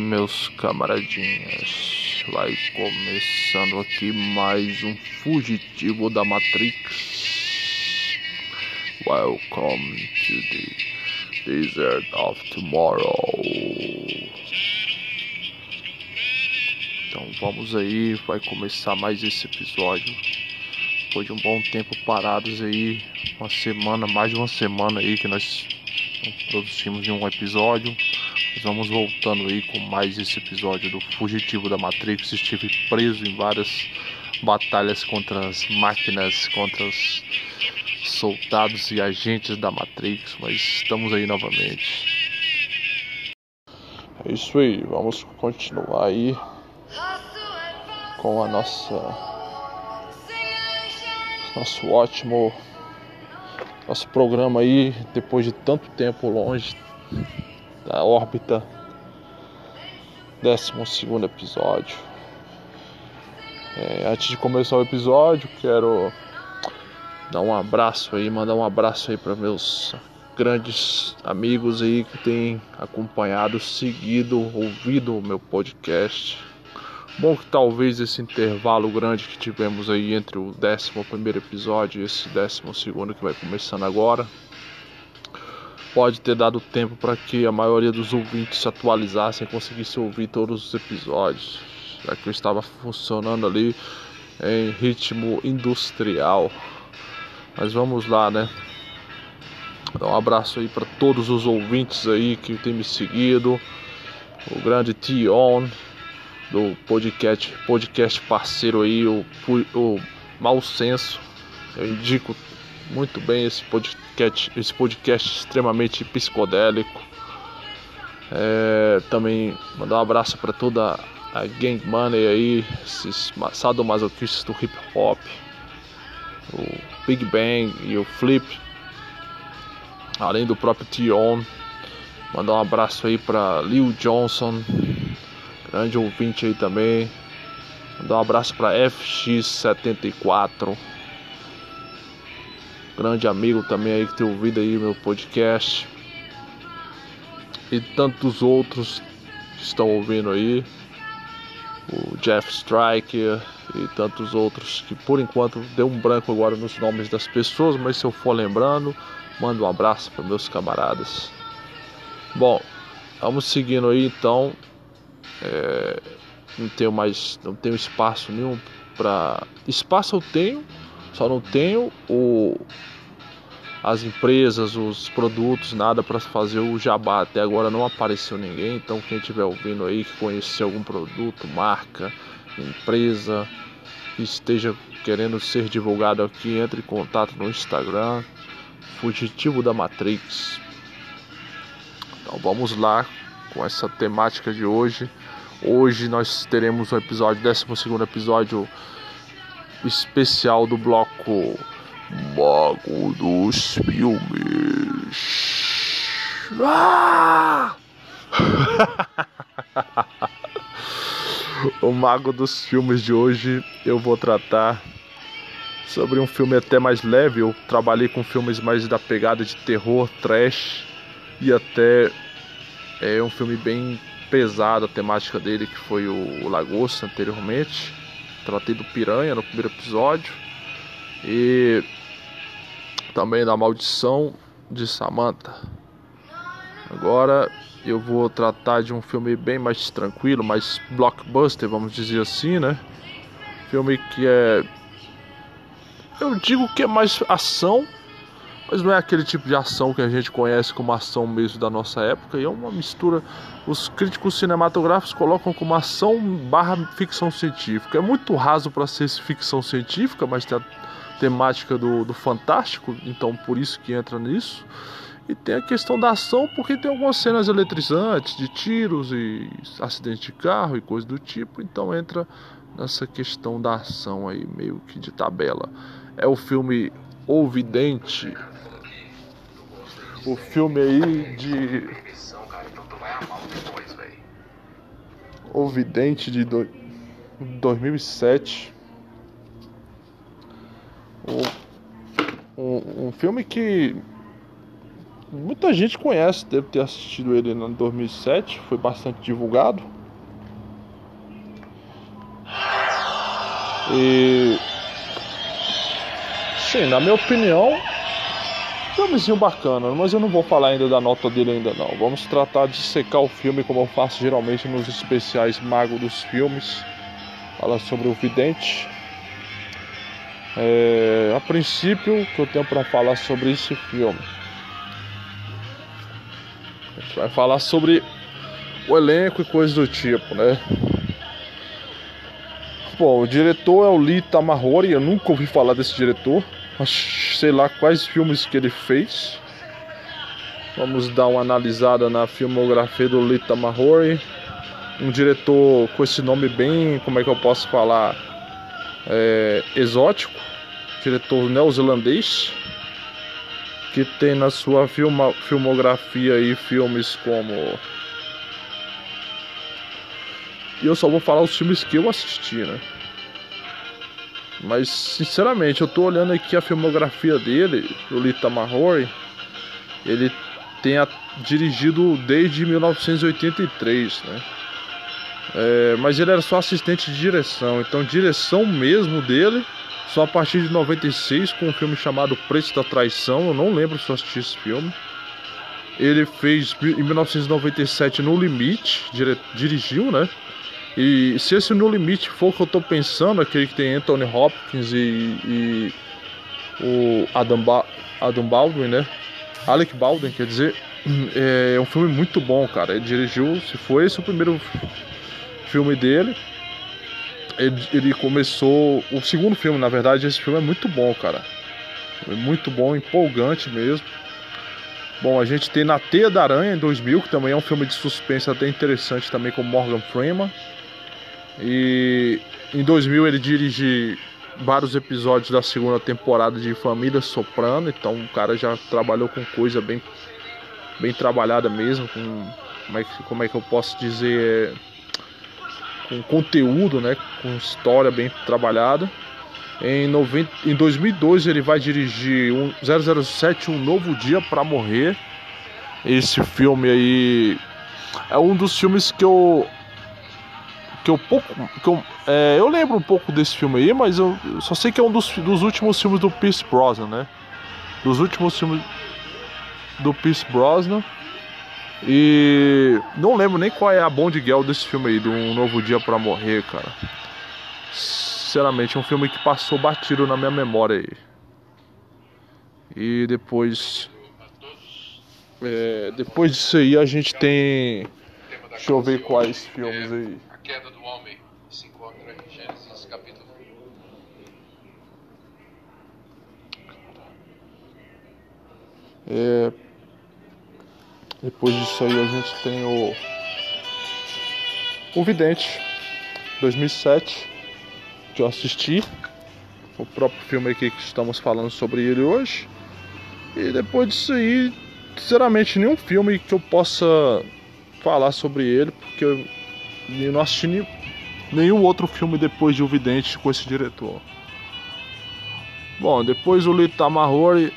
Meus camaradinhas, vai começando aqui mais um fugitivo da Matrix. Welcome to the desert of tomorrow. Então vamos aí, vai começar mais esse episódio. Depois de um bom tempo parados aí, uma semana, mais de uma semana aí que nós produzimos um episódio. Nós vamos voltando aí com mais esse episódio do Fugitivo da Matrix. Estive preso em várias batalhas contra as máquinas, contra os soldados e agentes da Matrix, mas estamos aí novamente. É isso aí, vamos continuar aí com a nossa nosso ótimo nosso programa aí depois de tanto tempo longe da órbita. 12 episódio. É, antes de começar o episódio, quero dar um abraço aí, mandar um abraço aí para meus grandes amigos aí que têm acompanhado, seguido, ouvido o meu podcast. Bom que talvez esse intervalo grande que tivemos aí entre o 11 primeiro episódio e esse 12 segundo que vai começando agora pode ter dado tempo para que a maioria dos ouvintes se atualizassem e conseguissem ouvir todos os episódios, já que eu estava funcionando ali em ritmo industrial. Mas vamos lá, né? Um abraço aí para todos os ouvintes aí que têm me seguido, o grande Tion do podcast, podcast parceiro aí, o, o Mal Senso. Eu indico muito bem esse podcast, esse podcast extremamente psicodélico. É, também mandar um abraço para toda a Gang Money aí, esses sadomasoquistas do hip hop, o Big Bang e o Flip, além do próprio Tion. Mandar um abraço aí para Lil Johnson, grande ouvinte aí também. Mandar um abraço para FX74 grande amigo também aí que tem ouvido aí meu podcast. E tantos outros que estão ouvindo aí. O Jeff Striker e tantos outros que por enquanto deu um branco agora nos nomes das pessoas, mas se eu for lembrando, mando um abraço para meus camaradas. Bom, vamos seguindo aí então. É, não tenho mais, não tenho espaço nenhum para espaço eu tenho, só não tenho o, as empresas, os produtos, nada para fazer o jabá. Até agora não apareceu ninguém. Então quem estiver ouvindo aí que conhecer algum produto, marca, empresa que esteja querendo ser divulgado aqui, entre em contato no Instagram, Fugitivo da Matrix. Então vamos lá com essa temática de hoje. Hoje nós teremos um episódio, 12 episódio especial do bloco Mago dos filmes. Ah! o Mago dos filmes de hoje eu vou tratar sobre um filme até mais leve. Eu trabalhei com filmes mais da pegada de terror, trash e até é um filme bem pesado a temática dele que foi o Lagosta anteriormente. Tratei do Piranha no primeiro episódio. E também da maldição de Samantha. Agora eu vou tratar de um filme bem mais tranquilo, mais blockbuster, vamos dizer assim, né? Filme que é. Eu digo que é mais ação, mas não é aquele tipo de ação que a gente conhece como ação mesmo da nossa época, e é uma mistura. Os críticos cinematográficos colocam como ação barra ficção científica. É muito raso para ser ficção científica, mas tem a temática do, do fantástico, então por isso que entra nisso. E tem a questão da ação, porque tem algumas cenas eletrizantes, de tiros e acidente de carro e coisa do tipo, então entra nessa questão da ação aí, meio que de tabela. É o filme O Vidente. O filme aí de. O Vidente de do... 2007 um, um, filme que muita gente conhece, deve ter assistido ele em 2007, foi bastante divulgado. E sim, na minha opinião, filmezinho bacana, mas eu não vou falar ainda da nota dele ainda não. Vamos tratar de secar o filme como eu faço geralmente nos especiais Mago dos Filmes. Fala sobre o vidente. É, a princípio, o que eu tenho para falar sobre esse filme? A gente vai falar sobre o elenco e coisas do tipo, né? Bom, o diretor é o Lee Tamahori, eu nunca ouvi falar desse diretor sei lá quais filmes que ele fez. Vamos dar uma analisada na filmografia do Lita Mahori, um diretor com esse nome bem, como é que eu posso falar, é, exótico, diretor neozelandês, que tem na sua filma, filmografia aí filmes como e eu só vou falar os filmes que eu assisti, né? Mas, sinceramente, eu tô olhando aqui a filmografia dele, o Lita Mahori. Ele tem a, dirigido desde 1983, né? É, mas ele era só assistente de direção, então direção mesmo dele só a partir de 96 com um filme chamado Preço da Traição. Eu não lembro se eu assisti esse filme. Ele fez em 1997 No Limite, dire, dirigiu, né? E se esse No Limite for o que eu tô pensando, aquele que tem Anthony Hopkins e, e o Adam, ba Adam Baldwin, né? Alec Baldwin, quer dizer, é um filme muito bom, cara. Ele dirigiu, se foi esse o primeiro filme dele, ele, ele, começou. O segundo filme, na verdade, esse filme é muito bom, cara. É muito bom, empolgante mesmo. Bom, a gente tem Na Teia da Aranha em 2000, que também é um filme de suspense até interessante também com Morgan Freeman. E em 2000 ele dirige vários episódios da segunda temporada de Família Soprano, então o cara já trabalhou com coisa bem bem trabalhada mesmo, com como é que, como é que eu posso dizer, com conteúdo, né, com história bem trabalhada. Em, 90, em 2002 ele vai dirigir um 007 Um Novo Dia para Morrer. Esse filme aí é um dos filmes que eu que eu pouco. Que eu, é, eu lembro um pouco desse filme aí, mas eu, só sei que é um dos, dos últimos filmes do Pierce Brosnan, né? Dos últimos filmes do Pierce Brosnan. E não lembro nem qual é a Bond Girl desse filme aí, do Um Novo Dia para Morrer, cara. Sinceramente, é um filme que passou batido na minha memória aí. E depois. É, depois disso aí a gente tem. Deixa eu ver quais filmes aí queda do homem se encontra em Gênesis capítulo 1. É, depois disso aí a gente tem o O Vidente 2007 que eu assisti o próprio filme aqui que estamos falando sobre ele hoje e depois disso aí sinceramente nenhum filme que eu possa falar sobre ele porque eu não assisti nenhum outro filme depois de O Vidente com esse diretor. Bom, depois o Lita Mahori,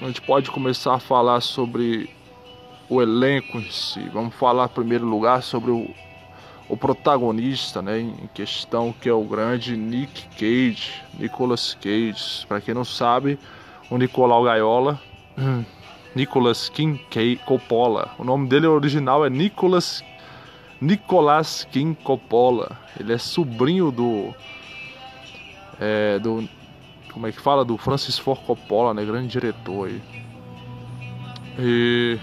a gente pode começar a falar sobre o elenco em si. Vamos falar em primeiro lugar sobre o, o protagonista, né, em questão que é o grande Nick Cage, Nicolas Cage. Para quem não sabe, o Nicolau Gaiola, Nicolas King Coppola. O nome dele original é Nicolas Nicolas Kim Coppola. Ele é sobrinho do. É, do. Como é que fala? Do Francis Ford Coppola, né? Grande diretor aí. E.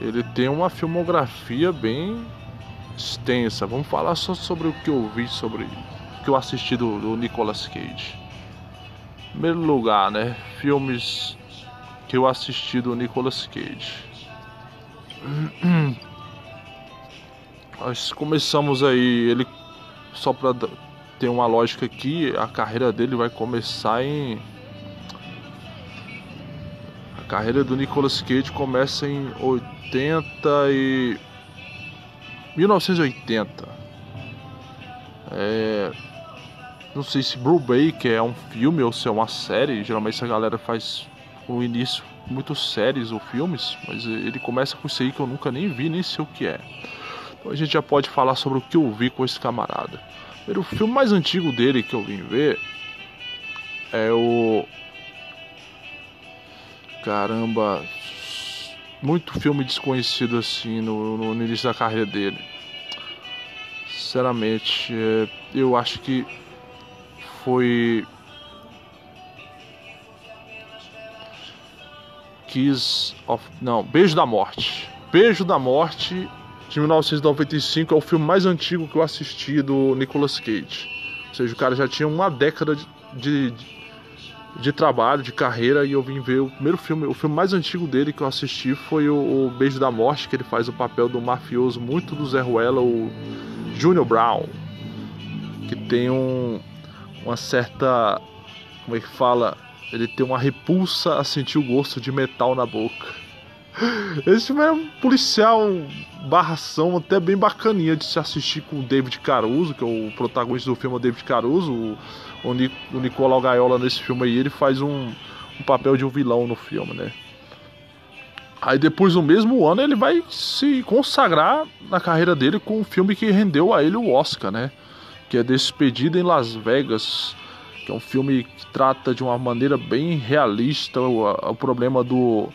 Ele tem uma filmografia bem extensa. Vamos falar só sobre o que eu vi sobre. O que eu assisti do, do Nicolas Cage. Em primeiro lugar, né? Filmes que eu assisti do Nicolas Cage. Nós começamos aí, ele só para ter uma lógica aqui, a carreira dele vai começar em carreira do Nicolas Cage começa em 80 e 1980. É... Não sei se Brubaker é um filme ou se é uma série. Geralmente essa galera faz no início muitos séries ou filmes, mas ele começa com isso aí que eu nunca nem vi, nem sei o que é. Então a gente já pode falar sobre o que eu vi com esse camarada. O filme mais antigo dele que eu vim ver é o. Caramba. Muito filme desconhecido assim no, no início da carreira dele. Sinceramente, é, eu acho que foi Kiss of. Não, Beijo da Morte. Beijo da Morte de 1995 é o filme mais antigo que eu assisti do Nicolas Cage. Ou seja, o cara já tinha uma década de, de, de trabalho, de carreira, e eu vim ver o primeiro filme, o filme mais antigo dele que eu assisti foi o, o Beijo da Morte, que ele faz o papel do mafioso muito do Zé Ruela, o Junior Brown, que tem um, uma certa. Como é que fala? Ele tem uma repulsa a sentir o gosto de metal na boca. Esse filme é um policial barração até bem bacaninha de se assistir com o David Caruso, que é o protagonista do filme, o David Caruso. O, o, Nic, o Nicolau Gaiola nesse filme aí, ele faz um, um papel de um vilão no filme, né? Aí depois no mesmo ano ele vai se consagrar na carreira dele com um filme que rendeu a ele o Oscar, né? Que é Despedida em Las Vegas, que é um filme que trata de uma maneira bem realista o, o problema do,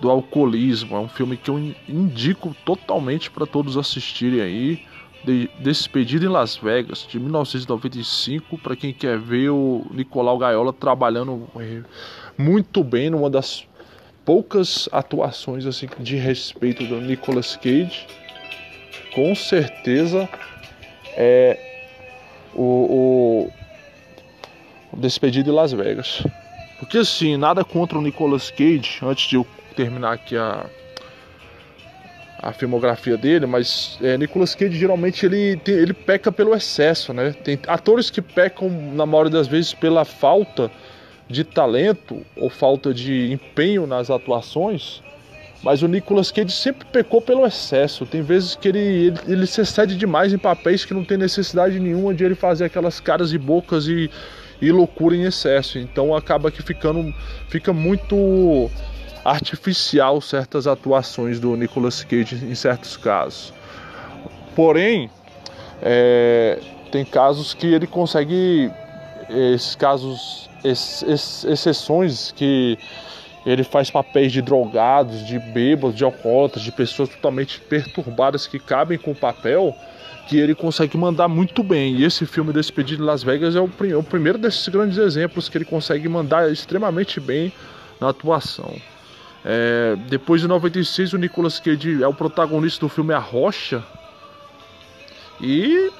do alcoolismo. É um filme que eu indico totalmente para todos assistirem aí. De, Despedida em Las Vegas, de 1995, para quem quer ver o Nicolau Gaiola trabalhando eh, muito bem numa das poucas atuações assim de respeito do Nicolas Cage. Com certeza é o, o Despedido em Las Vegas. Porque assim, nada contra o Nicolas Cage, antes de eu terminar aqui a, a filmografia dele, mas é, Nicolas Cage geralmente ele, ele peca pelo excesso, né? Tem atores que pecam na maioria das vezes pela falta de talento ou falta de empenho nas atuações, mas o Nicolas Cage sempre pecou pelo excesso. Tem vezes que ele, ele, ele se excede demais em papéis que não tem necessidade nenhuma de ele fazer aquelas caras e bocas e e loucura em excesso. Então acaba que ficando fica muito artificial certas atuações do Nicolas Cage em certos casos. Porém, é, tem casos que ele consegue esses casos ex, ex, exceções que ele faz papéis de drogados, de bêbados, de alcoólatras, de pessoas totalmente perturbadas que cabem com o papel que ele consegue mandar muito bem. E esse filme Despedido de Las Vegas é o, o primeiro desses grandes exemplos que ele consegue mandar extremamente bem na atuação. É, depois de 96, o Nicolas Cage é o protagonista do filme A Rocha. E.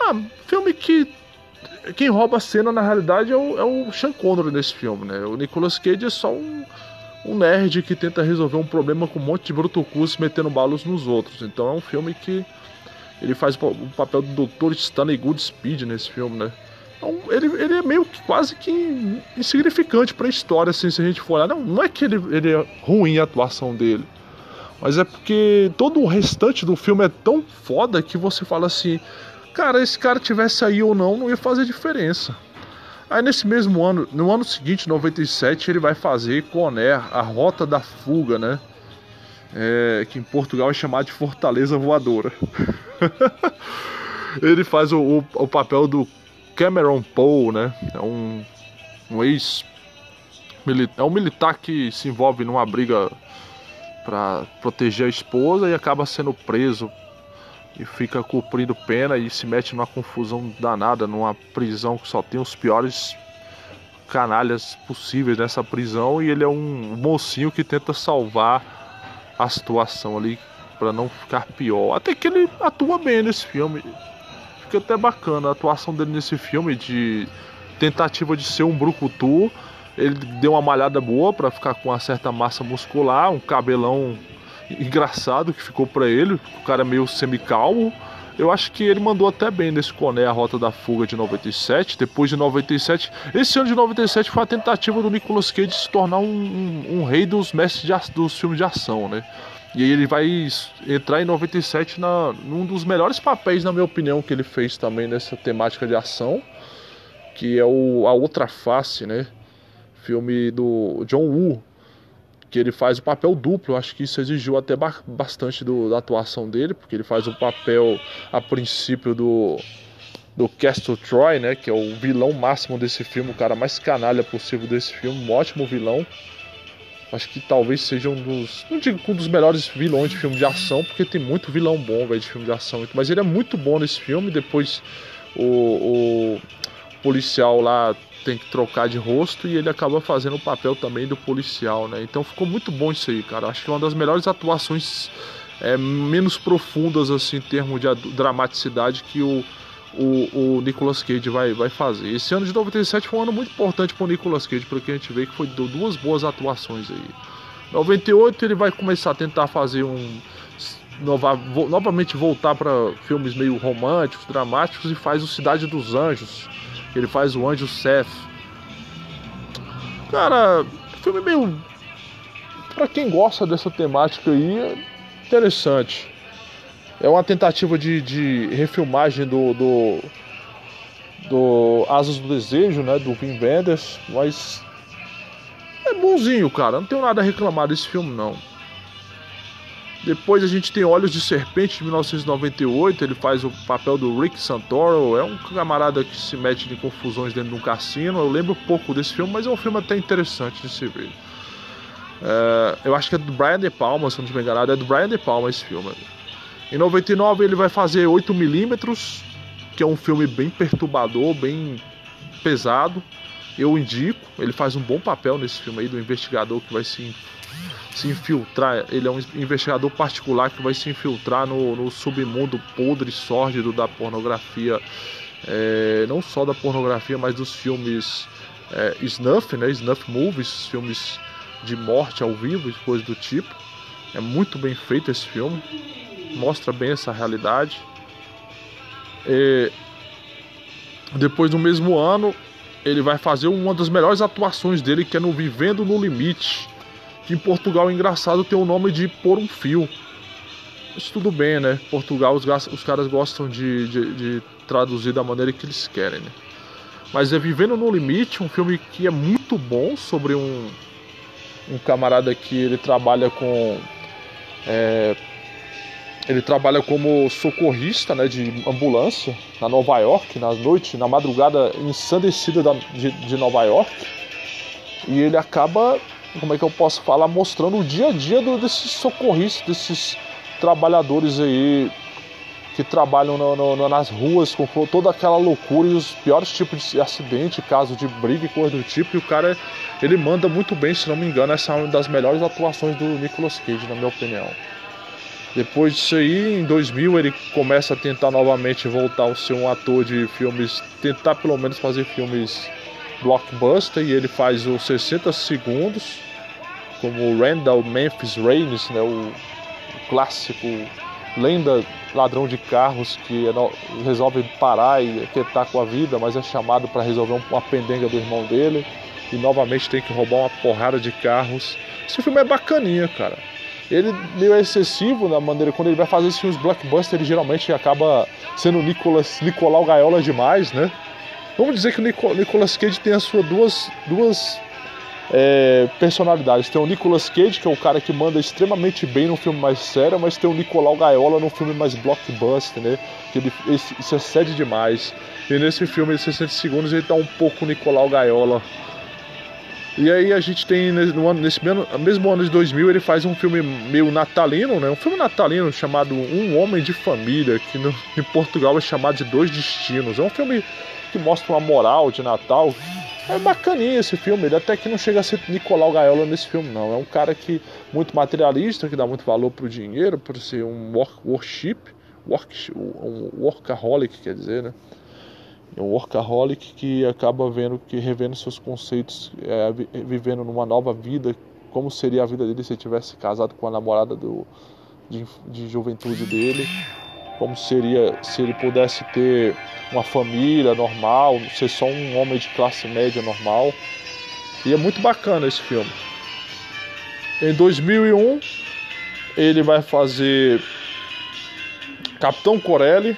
Ah, filme que. Quem rouba a cena na realidade é o, é o Sean Connery nesse filme, né? O Nicolas Cage é só um, um nerd que tenta resolver um problema com um monte de brutucus metendo balos nos outros. Então é um filme que ele faz o papel do Dr. Stanley Goodspeed nesse filme, né? Então, ele, ele é meio que quase que insignificante para a história, assim, se a gente for olhar. Não, não é que ele, ele é ruim a atuação dele, mas é porque todo o restante do filme é tão foda que você fala assim: cara, esse cara tivesse aí ou não, não ia fazer diferença. Aí nesse mesmo ano, no ano seguinte, 97, ele vai fazer Conair, a Rota da Fuga, né? É, que em Portugal é chamado de Fortaleza Voadora. ele faz o, o, o, papel do Cameron Poe, né? É um, um ex é um militar que se envolve numa briga para proteger a esposa e acaba sendo preso e fica cumprindo pena e se mete numa confusão danada numa prisão que só tem os piores canalhas possíveis nessa prisão e ele é um mocinho que tenta salvar a situação ali para não ficar pior. Até que ele atua bem nesse filme. Fica até bacana a atuação dele nesse filme de tentativa de ser um brucutu. Ele deu uma malhada boa para ficar com uma certa massa muscular, um cabelão engraçado que ficou para ele, o cara meio semicalmo. Eu acho que ele mandou até bem nesse Coné a Rota da Fuga de 97. Depois de 97, esse ano de 97 foi a tentativa do Nicolas Cage de se tornar um, um, um rei dos mestres de, dos filmes de ação, né? E aí ele vai entrar em 97 na, num dos melhores papéis, na minha opinião, que ele fez também nessa temática de ação, que é o A Outra Face, né? Filme do John Woo, que ele faz o papel duplo. Acho que isso exigiu até bastante do, da atuação dele, porque ele faz o papel a princípio do do Castle Troy, né, que é o vilão máximo desse filme, o cara mais canalha possível desse filme, um ótimo vilão. Acho que talvez seja um dos, não digo um dos melhores vilões de filme de ação, porque tem muito vilão bom, velho, de filme de ação, mas ele é muito bom nesse filme. Depois o, o policial lá tem que trocar de rosto e ele acaba fazendo o papel também do policial, né? Então ficou muito bom isso aí, cara. Acho que é uma das melhores atuações é, menos profundas assim em termos de dramaticidade que o, o, o Nicolas Cage vai, vai fazer. Esse ano de 97 foi um ano muito importante para Nicolas Cage, porque a gente vê que foi duas boas atuações aí. 98 ele vai começar a tentar fazer um nova, novamente voltar para filmes meio românticos, dramáticos e faz o Cidade dos Anjos ele faz o anjo Seth. Cara, filme meio. Pra quem gosta dessa temática aí, é interessante. É uma tentativa de, de refilmagem do, do, do Asas do Desejo, né? Do Vin Wenders, mas é bonzinho, cara. Não tenho nada a reclamar desse filme, não. Depois a gente tem Olhos de Serpente de 1998, ele faz o papel do Rick Santoro, é um camarada que se mete em confusões dentro de um cassino. Eu lembro pouco desse filme, mas é um filme até interessante de se ver. É, eu acho que é do Brian De Palma, se não me engano, é do Brian De Palma esse filme. Em 99 ele vai fazer 8mm, que é um filme bem perturbador, bem pesado. Eu indico, ele faz um bom papel nesse filme aí do investigador que vai se se infiltrar. Ele é um investigador particular que vai se infiltrar no, no submundo podre e sórdido da pornografia. É, não só da pornografia, mas dos filmes é, snuff, né? Snuff movies, filmes de morte ao vivo e coisas do tipo. É muito bem feito esse filme, mostra bem essa realidade. É, depois do mesmo ano, ele vai fazer uma das melhores atuações dele, que é no Vivendo no Limite que em Portugal, engraçado, tem o nome de Por um Fio. Mas tudo bem, né? Portugal, os, os caras gostam de, de, de, traduzir da maneira que eles querem, né? Mas é Vivendo no Limite, um filme que é muito bom sobre um, um camarada que ele trabalha com. É, ele trabalha como socorrista né, de ambulância na Nova York, na noite, na madrugada ensandecida da, de, de Nova York. E ele acaba como é que eu posso falar, mostrando o dia a dia do, desses socorristas, desses trabalhadores aí que trabalham no, no, nas ruas com toda aquela loucura e os piores tipos de acidente, caso de briga e coisa do tipo. E o cara, ele manda muito bem, se não me engano, essa é uma das melhores atuações do Nicolas Cage, na minha opinião. Depois disso aí, em 2000, ele começa a tentar novamente voltar a ser um ator de filmes, tentar pelo menos fazer filmes blockbuster, e ele faz os 60 segundos como Randall Memphis Reigns, né, o, o clássico lenda ladrão de carros que é resolve parar e quietar com a vida, mas é chamado para resolver uma pendenga do irmão dele e novamente tem que roubar uma porrada de carros. Esse filme é bacaninha, cara. Ele meio excessivo na maneira quando ele vai fazer esses filmes blockbuster, ele geralmente acaba sendo Nicolas, Nicolau Gaiola demais, né? Vamos dizer que o Nicolas Cage tem as suas duas, duas é, personalidades. Tem o Nicolas Cage, que é o cara que manda extremamente bem no filme mais sério, mas tem o Nicolau Gaiola no filme mais blockbuster, né? Que ele, ele se excede demais. E nesse filme de 60 segundos ele tá um pouco Nicolau Gaiola. E aí a gente tem no ano, nesse mesmo, mesmo ano de 2000 ele faz um filme meio natalino, né? Um filme natalino chamado Um Homem de Família, que no, em Portugal é chamado de Dois Destinos. É um filme que mostra uma moral de Natal é bacaninha esse filme, ele até que não chega a ser Nicolau Gaiola nesse filme, não. É um cara que muito materialista, que dá muito valor pro dinheiro, por ser um worship, work, um workaholic, quer dizer, né? É um workaholic que acaba vendo que revendo seus conceitos, é, vivendo numa nova vida, como seria a vida dele se ele tivesse casado com a namorada do, de, de juventude dele como seria se ele pudesse ter uma família normal, ser só um homem de classe média normal. E é muito bacana esse filme. Em 2001, ele vai fazer Capitão Corelli.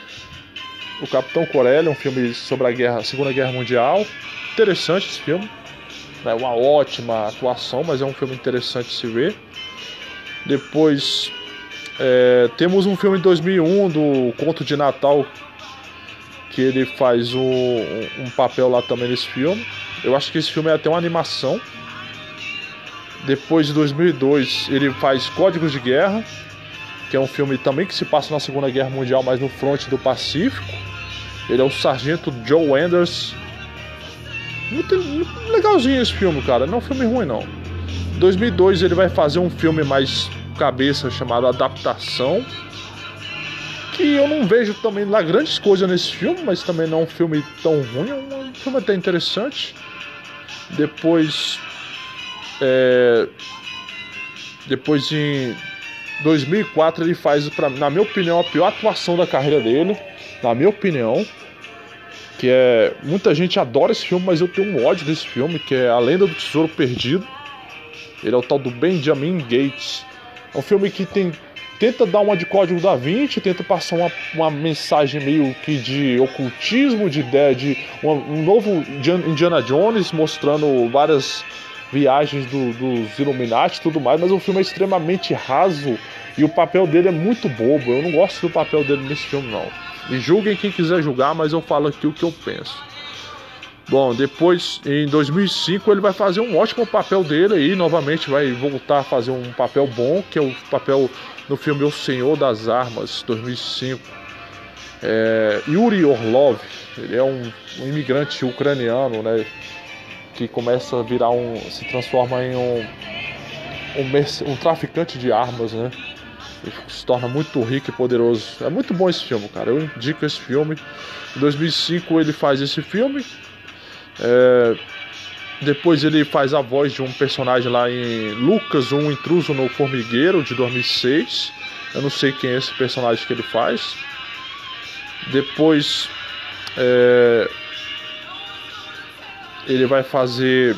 O Capitão Corelli, um filme sobre a guerra, a Segunda Guerra Mundial. Interessante esse filme. é uma ótima atuação, mas é um filme interessante de se ver. Depois é, temos um filme de 2001 do Conto de Natal que ele faz um, um, papel lá também nesse filme. Eu acho que esse filme é até uma animação. Depois de 2002 ele faz Códigos de Guerra, que é um filme também que se passa na Segunda Guerra Mundial, mas no fronte do Pacífico. Ele é o sargento Joe Anders. Muito, legalzinho esse filme, cara. Não é um filme ruim, não. 2002 ele vai fazer um filme mais cabeça chamado Adaptação. Que eu não vejo também lá grandes coisas nesse filme, mas também não é um filme tão ruim. É um filme até interessante. Depois. É, depois em 2004 ele faz, pra, na minha opinião, a pior atuação da carreira dele. Na minha opinião. Que é. Muita gente adora esse filme, mas eu tenho um ódio desse filme, que é A Lenda do Tesouro Perdido. Ele é o tal do Benjamin Gates. Um filme que tem, tenta dar uma de código da Vinci, tenta passar uma, uma mensagem meio que de ocultismo, de ideia de uma, um novo Indiana Jones mostrando várias viagens do, dos Illuminati e tudo mais, mas o filme é extremamente raso e o papel dele é muito bobo. Eu não gosto do papel dele nesse filme, não. Me julguem quem quiser julgar, mas eu falo aqui o que eu penso. Bom, depois em 2005 ele vai fazer um ótimo papel dele aí, novamente vai voltar a fazer um papel bom, que é o papel no filme O Senhor das Armas, 2005. É, Yuri Orlov, ele é um, um, imigrante ucraniano, né, que começa a virar um, se transforma em um, um, um traficante de armas, né, ele se torna muito rico e poderoso. É muito bom esse filme, cara. Eu indico esse filme. Em 2005 ele faz esse filme. É, depois ele faz a voz de um personagem lá em Lucas, um intruso no formigueiro de 2006. Eu não sei quem é esse personagem que ele faz. Depois é, ele vai fazer.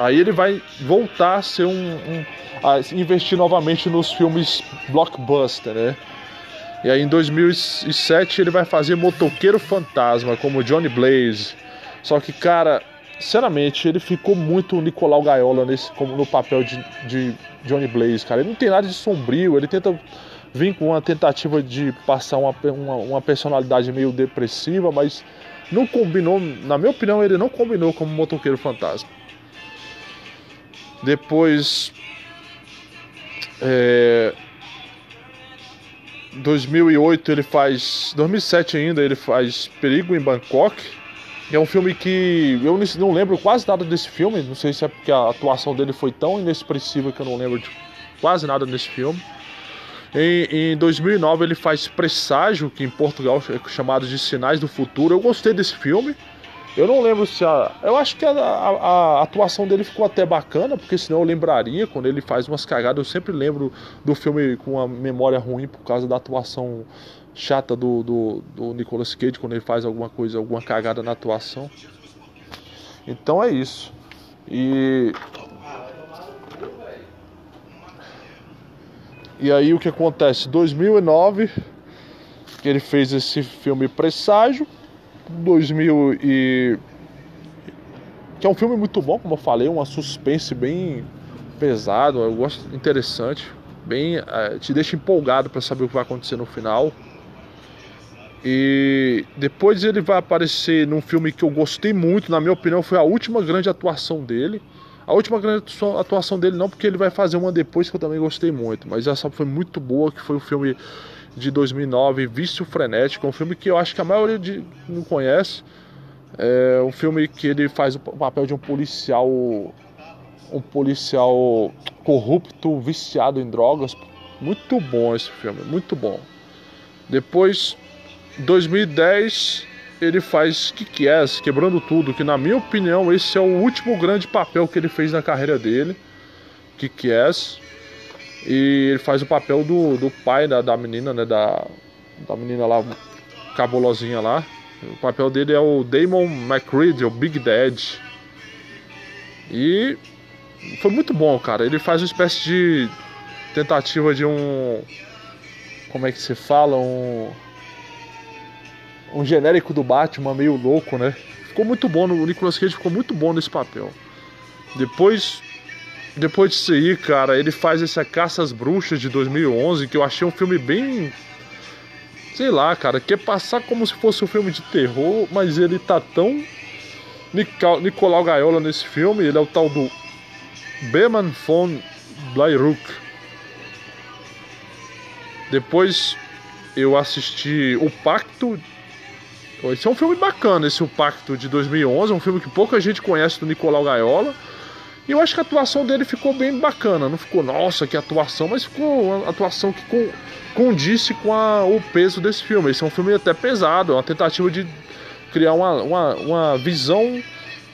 Aí ele vai voltar a ser um, um a investir novamente nos filmes blockbuster, né? E aí em 2007 ele vai fazer Motoqueiro Fantasma como Johnny Blaze. Só que, cara, sinceramente, ele ficou muito Nicolau Gaiola nesse, como no papel de, de Johnny Blaze, cara. Ele não tem nada de sombrio, ele tenta vir com uma tentativa de passar uma, uma, uma personalidade meio depressiva, mas não combinou, na minha opinião, ele não combinou como motoqueiro fantasma. Depois. É, 2008 ele faz. 2007 ainda ele faz Perigo em Bangkok. É um filme que eu não lembro quase nada desse filme. Não sei se é porque a atuação dele foi tão inexpressiva que eu não lembro de quase nada desse filme. Em, em 2009 ele faz Presságio, que em Portugal é chamado de Sinais do Futuro. Eu gostei desse filme. Eu não lembro se a. Eu acho que a, a, a, atuação dele ficou até bacana, porque senão eu lembraria quando ele faz umas cagadas. Eu sempre lembro do filme com uma memória ruim por causa da atuação chata do, do, do Nicolas Cage quando ele faz alguma coisa, alguma cagada na atuação. Então é isso. E. E aí o que acontece? 2009 ele fez esse filme Presságio. 2000 e que é um filme muito bom, como eu falei, uma suspense bem pesado, eu gosto interessante, bem é, te deixa empolgado para saber o que vai acontecer no final. E depois ele vai aparecer num filme que eu gostei muito, na minha opinião, foi a última grande atuação dele. A última grande atuação dele não, porque ele vai fazer uma depois que eu também gostei muito, mas essa foi muito boa, que foi o filme de 2009, Vício Frenético, um filme que eu acho que a maioria de, não conhece. É um filme que ele faz o papel de um policial um policial corrupto, viciado em drogas. Muito bom esse filme, muito bom. Depois 2010 ele faz Kick-Ass, quebrando tudo, que na minha opinião esse é o último grande papel que ele fez na carreira dele. Kick-Ass. E ele faz o papel do, do pai da, da menina, né? Da, da menina lá, cabulosinha lá. O papel dele é o Damon McCreed, o Big Dad. E foi muito bom, cara. Ele faz uma espécie de tentativa de um. Como é que se fala? Um um genérico do Batman meio louco, né? Ficou muito bom, o Nicolas Cage ficou muito bom nesse papel. Depois depois disso aí, cara, ele faz essa Caça às Bruxas de 2011, que eu achei um filme bem. Sei lá, cara, quer passar como se fosse um filme de terror, mas ele tá tão. Nicolau Gaiola nesse filme, ele é o tal do Beman von Bleiruck. Depois eu assisti O Pacto. Esse é um filme bacana, esse O Pacto de 2011, é um filme que pouca gente conhece do Nicolau Gaiola. E eu acho que a atuação dele ficou bem bacana. Não ficou, nossa, que atuação, mas ficou uma atuação que condisse com a, o peso desse filme. Esse é um filme até pesado, é uma tentativa de criar uma, uma, uma visão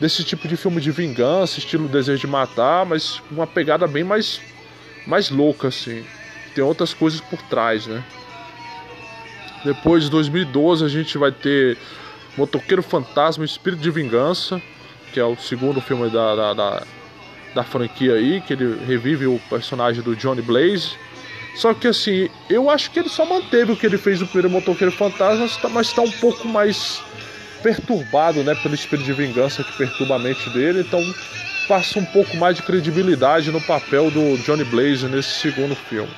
desse tipo de filme de vingança, estilo Desejo de Matar, mas uma pegada bem mais, mais louca, assim. Tem outras coisas por trás, né? Depois de 2012 a gente vai ter Motoqueiro Fantasma Espírito de Vingança, que é o segundo filme da, da, da da franquia aí, que ele revive o personagem do Johnny Blaze. Só que assim, eu acho que ele só manteve o que ele fez no primeiro Motoqueiro Fantasma, mas está tá um pouco mais perturbado, né, pelo espírito de vingança que perturba a mente dele, então passa um pouco mais de credibilidade no papel do Johnny Blaze nesse segundo filme.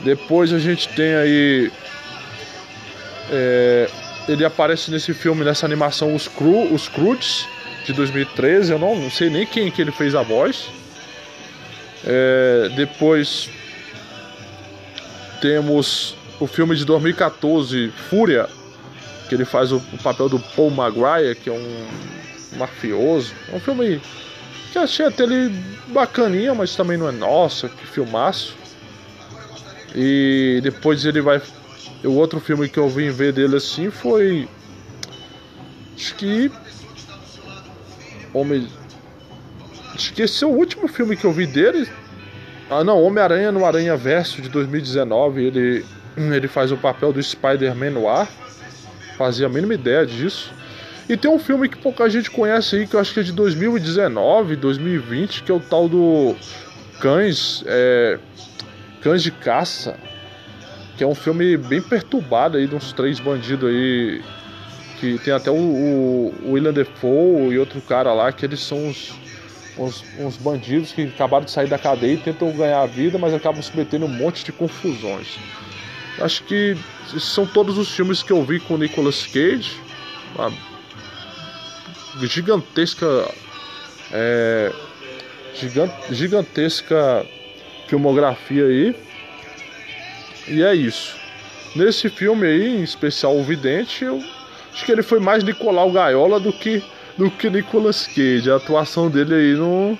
Depois a gente tem aí. É, ele aparece nesse filme, nessa animação, os, Cru, os de 2013, eu não, não sei nem quem que ele fez a voz. É, depois temos o filme de 2014, Fúria, que ele faz o, o papel do Paul Maguire, que é um mafioso. É um filme que achei até ele bacaninha, mas também não é nossa, que filmaço. E depois ele vai. O outro filme que eu vim ver dele assim foi. Acho que Homem. Acho que esse é o último filme que eu vi dele. Ah, não, Homem-Aranha no Aranha Verso de 2019. Ele, ele faz o papel do Spider-Man no ar. Fazia a mínima ideia disso. E tem um filme que pouca gente conhece aí, que eu acho que é de 2019, 2020, que é o tal do Cães. É, Cães de Caça. Que é um filme bem perturbado aí, de uns três bandidos aí que tem até o, o, o William Defoe e outro cara lá, que eles são uns, uns, uns, bandidos que acabaram de sair da cadeia e tentam ganhar a vida, mas acabam se metendo um monte de confusões. Acho que são todos os filmes que eu vi com o Nicolas Cage. Uma gigantesca. É, gigantesca filmografia aí. E é isso. Nesse filme aí, em especial O Vidente, eu Acho que ele foi mais Nicolau Gaiola do que, do que Nicolas Cage. A atuação dele aí não.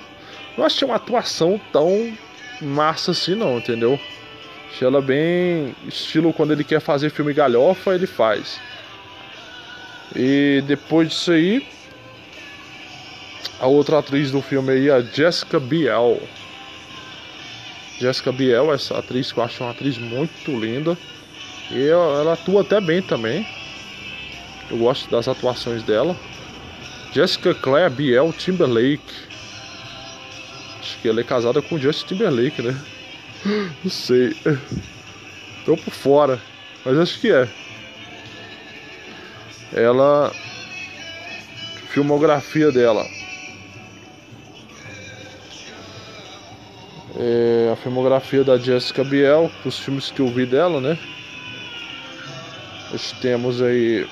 Não achei uma atuação tão massa assim, não, entendeu? Achei ela bem. Estilo quando ele quer fazer filme galhofa, ele faz. E depois disso aí. A outra atriz do filme aí, a Jessica Biel. Jessica Biel, essa atriz que eu acho uma atriz muito linda. E ela, atua até bem também. Eu gosto das atuações dela. Jessica Claire Biel Timberlake. Acho que ela é casada com Justin Timberlake, né? Não sei. Tô por fora. Mas acho que é. Ela. Filmografia dela. É filmografia da Jessica Biel, os filmes que eu vi dela, né? Nós temos aí